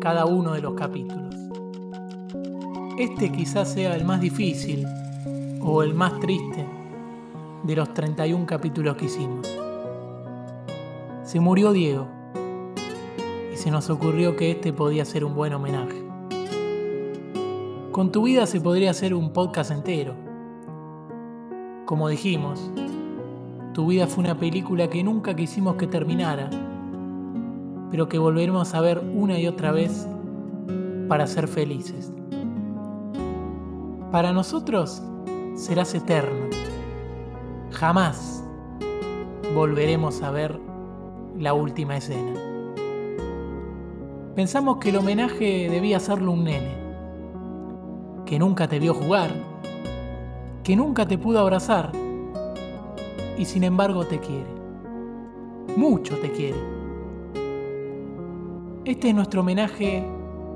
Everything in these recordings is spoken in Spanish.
cada uno de los capítulos. Este quizás sea el más difícil o el más triste de los 31 capítulos que hicimos. Se murió Diego y se nos ocurrió que este podía ser un buen homenaje. Con tu vida se podría hacer un podcast entero. Como dijimos, tu vida fue una película que nunca quisimos que terminara, pero que volveremos a ver una y otra vez para ser felices. Para nosotros serás eterno. Jamás volveremos a ver la última escena. Pensamos que el homenaje debía hacerlo un nene, que nunca te vio jugar, que nunca te pudo abrazar y sin embargo te quiere. Mucho te quiere. Este es nuestro homenaje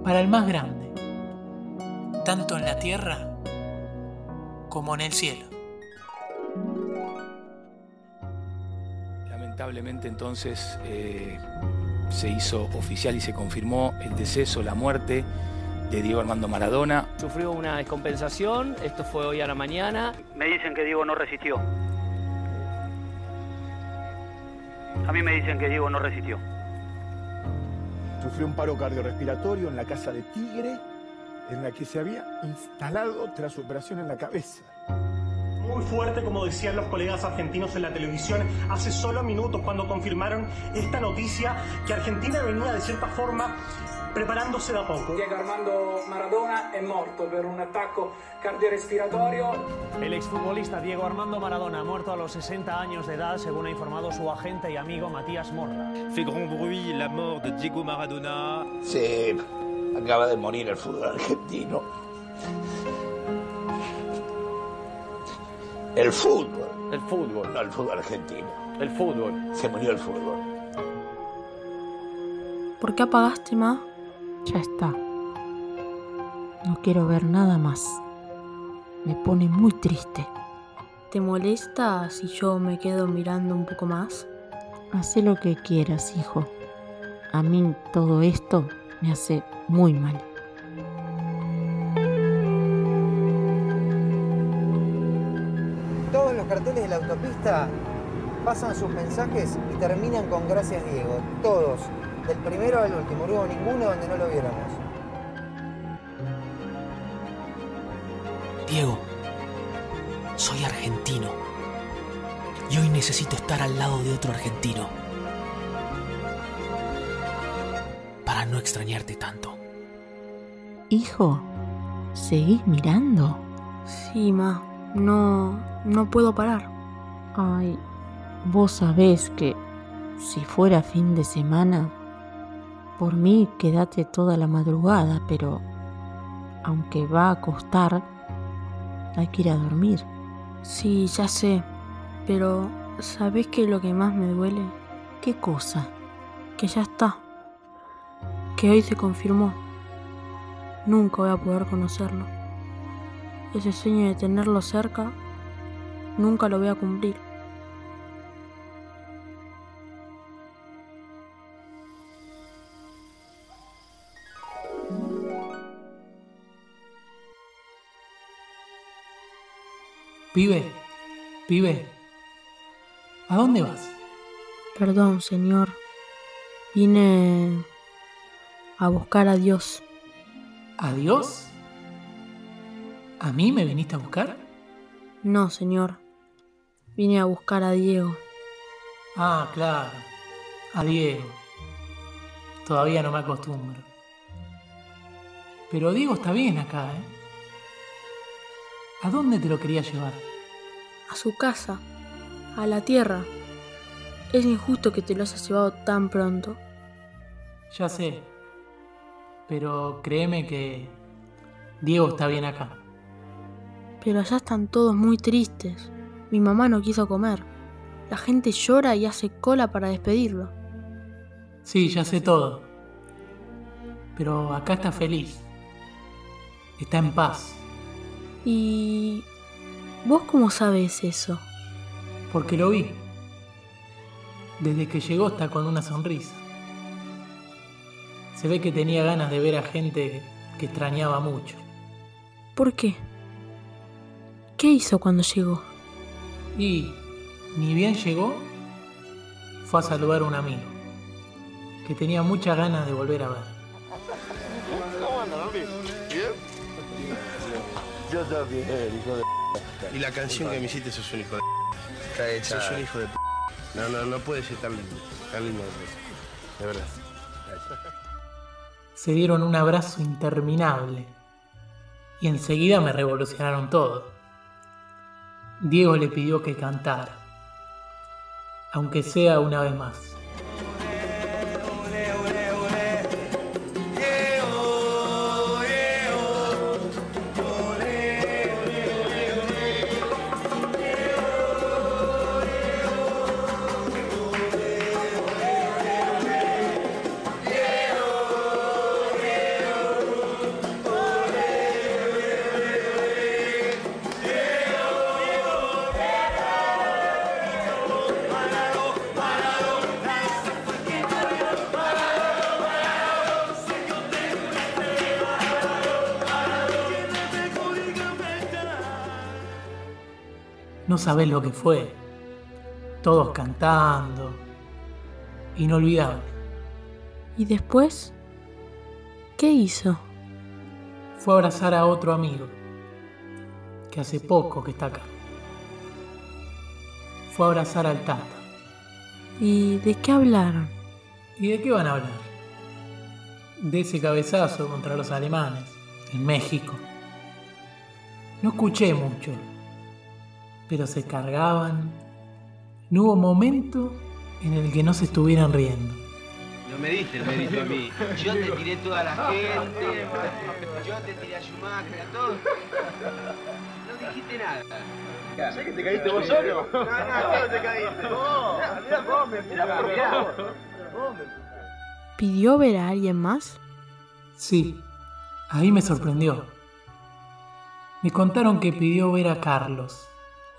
para el más grande, tanto en la tierra como en el cielo. Lamentablemente entonces eh, se hizo oficial y se confirmó el deceso, la muerte de Diego Armando Maradona. Sufrió una descompensación, esto fue hoy a la mañana. Me dicen que Diego no resistió. A mí me dicen que Diego no resistió. Sufrió un paro cardiorrespiratorio en la casa de Tigre, en la que se había instalado tras su operación en la cabeza. Muy fuerte, como decían los colegas argentinos en la televisión hace solo minutos cuando confirmaron esta noticia que Argentina venía de cierta forma preparándose de a poco. Diego Armando Maradona è morto per un attacco cardiorrespiratorio. El exfutbolista Diego Armando Maradona ha muerto a los 60 años de edad, según ha informado su agente y amigo Matías Morra. Fait grand bruit la mort de Diego Maradona. Sí, acaba de morir el fútbol argentino. El fútbol. El fútbol. No, el fútbol argentino. El fútbol. Se murió el fútbol. ¿Por qué apagaste, ma? Ya está. No quiero ver nada más. Me pone muy triste. ¿Te molesta si yo me quedo mirando un poco más? Haz lo que quieras, hijo. A mí todo esto me hace muy mal. Todos los carteles de la autopista pasan sus mensajes y terminan con gracias Diego. Todos. Del primero al último. No hubo ninguno donde no lo viéramos. Diego, soy argentino. Y hoy necesito estar al lado de otro argentino. Para no extrañarte tanto. Hijo, ¿seguís mirando? Sí, ma. No, no puedo parar. Ay, vos sabés que si fuera fin de semana, por mí quédate toda la madrugada, pero aunque va a costar, hay que ir a dormir. Sí, ya sé, pero ¿sabés qué es lo que más me duele? ¿Qué cosa? Que ya está. Que hoy se confirmó. Nunca voy a poder conocerlo. Ese sueño de tenerlo cerca, nunca lo voy a cumplir. Pibe, pibe, ¿a dónde vas? Perdón, señor. Vine a buscar a Dios. ¿A Dios? ¿A mí me viniste a buscar? No, señor. Vine a buscar a Diego. Ah, claro. A Diego. Todavía no me acostumbro. Pero Diego está bien acá, ¿eh? ¿A dónde te lo quería llevar? A su casa, a la tierra. Es injusto que te lo hayas llevado tan pronto. Ya sé. Pero créeme que Diego está bien acá. Pero allá están todos muy tristes. Mi mamá no quiso comer. La gente llora y hace cola para despedirlo. Sí, ya sé todo. Pero acá está feliz. Está en paz. ¿Y vos cómo sabes eso? Porque lo vi. Desde que llegó está con una sonrisa. Se ve que tenía ganas de ver a gente que extrañaba mucho. ¿Por qué? ¿Qué hizo cuando llegó? Y ni bien llegó, fue a saludar a un amigo que tenía muchas ganas de volver a ver. ¿Cómo andan, ¿Bien? Yo también, hijo de Y la canción que me hiciste sos un hijo de Está hecha. Sos un hijo de No, no, no puede ser tan lindo. Tan lindo de verdad. Se dieron un abrazo interminable y enseguida me revolucionaron todo. Diego le pidió que cantara, aunque sea una vez más. Sabés lo que fue. Todos cantando. Inolvidable. ¿Y después? ¿Qué hizo? Fue a abrazar a otro amigo, que hace poco que está acá. Fue a abrazar al Tata. ¿Y de qué hablaron? ¿Y de qué van a hablar? De ese cabezazo contra los alemanes, en México. No escuché mucho, pero se cargaban. No hubo momento en el que no se estuvieran riendo. No me diste el mérito a mí. Yo te tiré toda la gente. Yo te tiré a Schumacher, a todos. No dijiste nada. ¿Sabes que te caíste vos solo? No, no, ¿Cómo te caíste? Vos, mirá vos, me mirá. Vos ¿Pidió ver a alguien más? Sí, ahí me sorprendió. Me contaron que pidió ver a Carlos,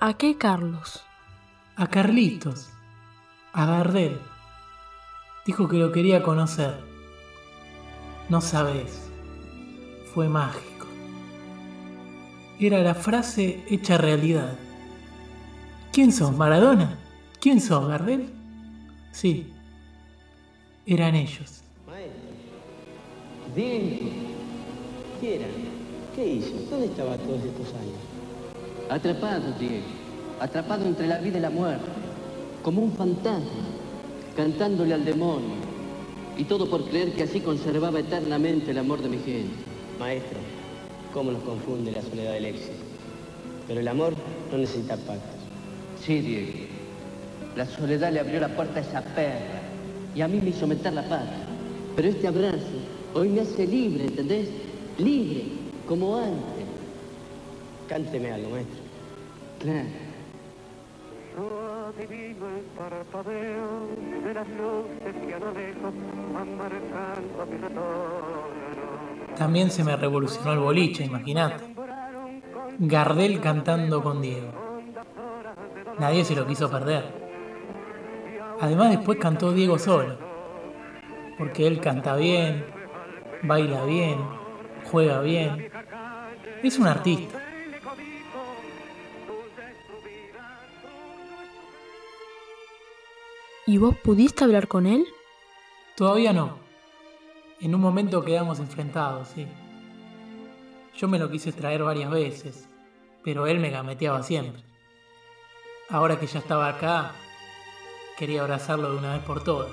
¿A qué Carlos? a Carlitos, a Gardel. Dijo que lo quería conocer. No sabes, fue mágico. Era la frase hecha realidad. ¿Quién sos, Maradona? ¿Quién sos, Gardel? Sí, eran ellos. Diego, ¿qué era? ¿Qué hizo? ¿Dónde estaba todos estos años? Atrapado, Diego. Atrapado entre la vida y la muerte. Como un fantasma. Cantándole al demonio. Y todo por creer que así conservaba eternamente el amor de mi gente. Maestro, cómo nos confunde la soledad del éxito. Pero el amor no necesita pactos. Sí, Diego. La soledad le abrió la puerta a esa perra. Y a mí me hizo meter la pata. Pero este abrazo hoy me hace libre, ¿entendés? Libre, como antes. Cánteme algo, maestro. Claro. adivino el parpadeo de las luces que a lo lejos van marcando mi retorno. También se me revolucionó el boliche, imagínate. Gardel cantando con Diego. Nadie se lo quiso perder. Además después cantó Diego solo. Porque él canta bien, baila bien, juega bien. Es un artista. ¿Y vos pudiste hablar con él? Todavía no. En un momento quedamos enfrentados, sí. Yo me lo quise traer varias veces, pero él me gameteaba siempre. Ahora que ya estaba acá, quería abrazarlo de una vez por todas.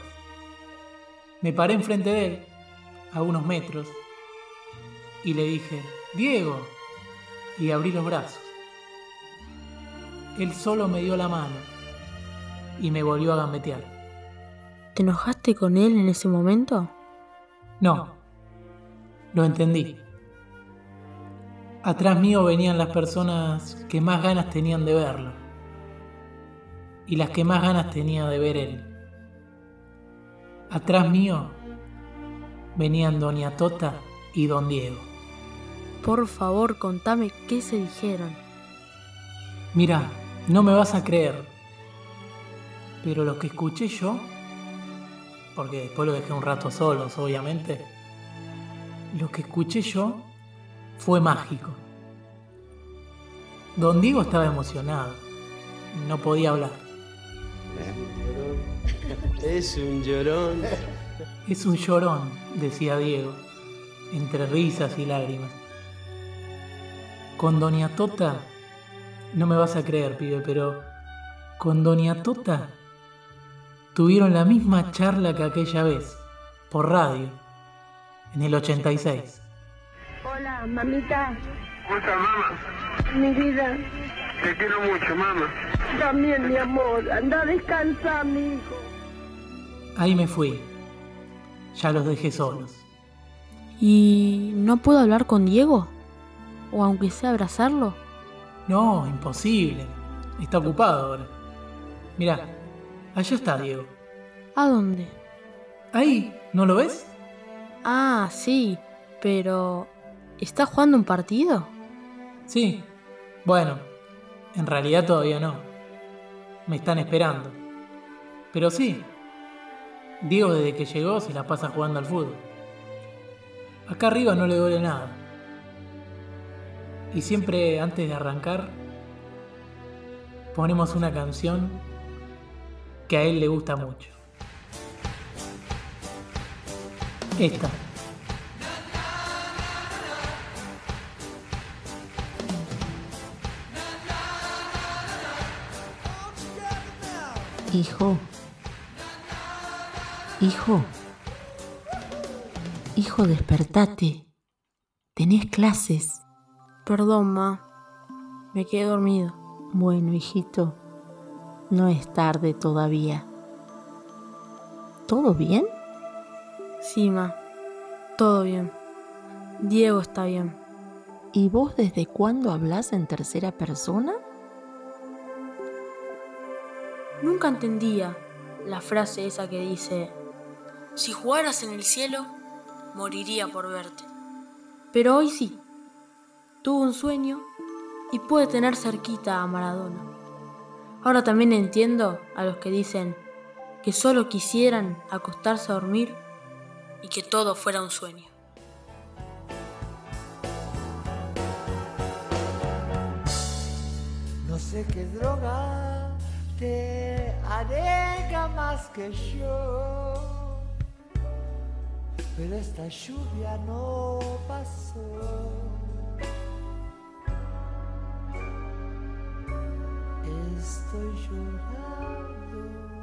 Me paré enfrente de él, a unos metros, y le dije, Diego, y abrí los brazos. Él solo me dio la mano y me volvió a gambetear. ¿Te enojaste con él en ese momento? No, Lo entendí. Atrás mío venían las personas que más ganas tenían de verlo. Y las que más ganas tenía de ver él. Atrás mío venían Doña Tota y Don Diego. Por favor, contame qué se dijeron. Mira, no me vas a creer. Pero lo que escuché yo, porque después lo dejé un rato solos, obviamente, lo que escuché yo fue mágico. Don Diego estaba emocionado. No podía hablar. Es un llorón. Es un llorón, decía Diego, entre risas y lágrimas. Con Doña Tota, no me vas a creer, pibe, pero con Doña Tota tuvieron la misma charla que aquella vez, por radio, en el 86. Hola, mamita. ¿Cómo estás, mamá? Mi vida. Te quiero mucho, mamá. También, mi amor. Anda a descansar, mi hijo. Ahí me fui. Ya los dejé solos. ¿Y no puedo hablar con Diego? ¿O aunque sea abrazarlo? No, imposible. Está ocupado ahora. Mira, allá está Diego. ¿A dónde? Ahí, ¿no lo ves? Ah, sí, pero ¿está jugando un partido? Sí. Bueno, en realidad todavía no. Me están esperando. Pero sí. Diego desde que llegó se la pasa jugando al fútbol. Acá arriba no le duele nada. Y siempre antes de arrancar ponemos una canción que a él le gusta mucho. Esta. Hijo. Hijo. Hijo, despertate. Tenés clases. Perdón, ma. Me quedé dormido. Bueno, hijito, no es tarde todavía. ¿Todo bien? Sí, ma. Todo bien. Diego está bien. ¿Y vos desde cuándo hablas en tercera persona? Nunca entendía la frase esa que dice, si jugaras en el cielo, moriría por verte. Pero hoy sí. Tuvo un sueño y puede tener cerquita a Maradona. Ahora también entiendo a los que dicen que solo quisieran acostarse a dormir y que todo fuera un sueño. No sé qué droga te alega más que yo, pero esta lluvia no pasó. Estoy llorando.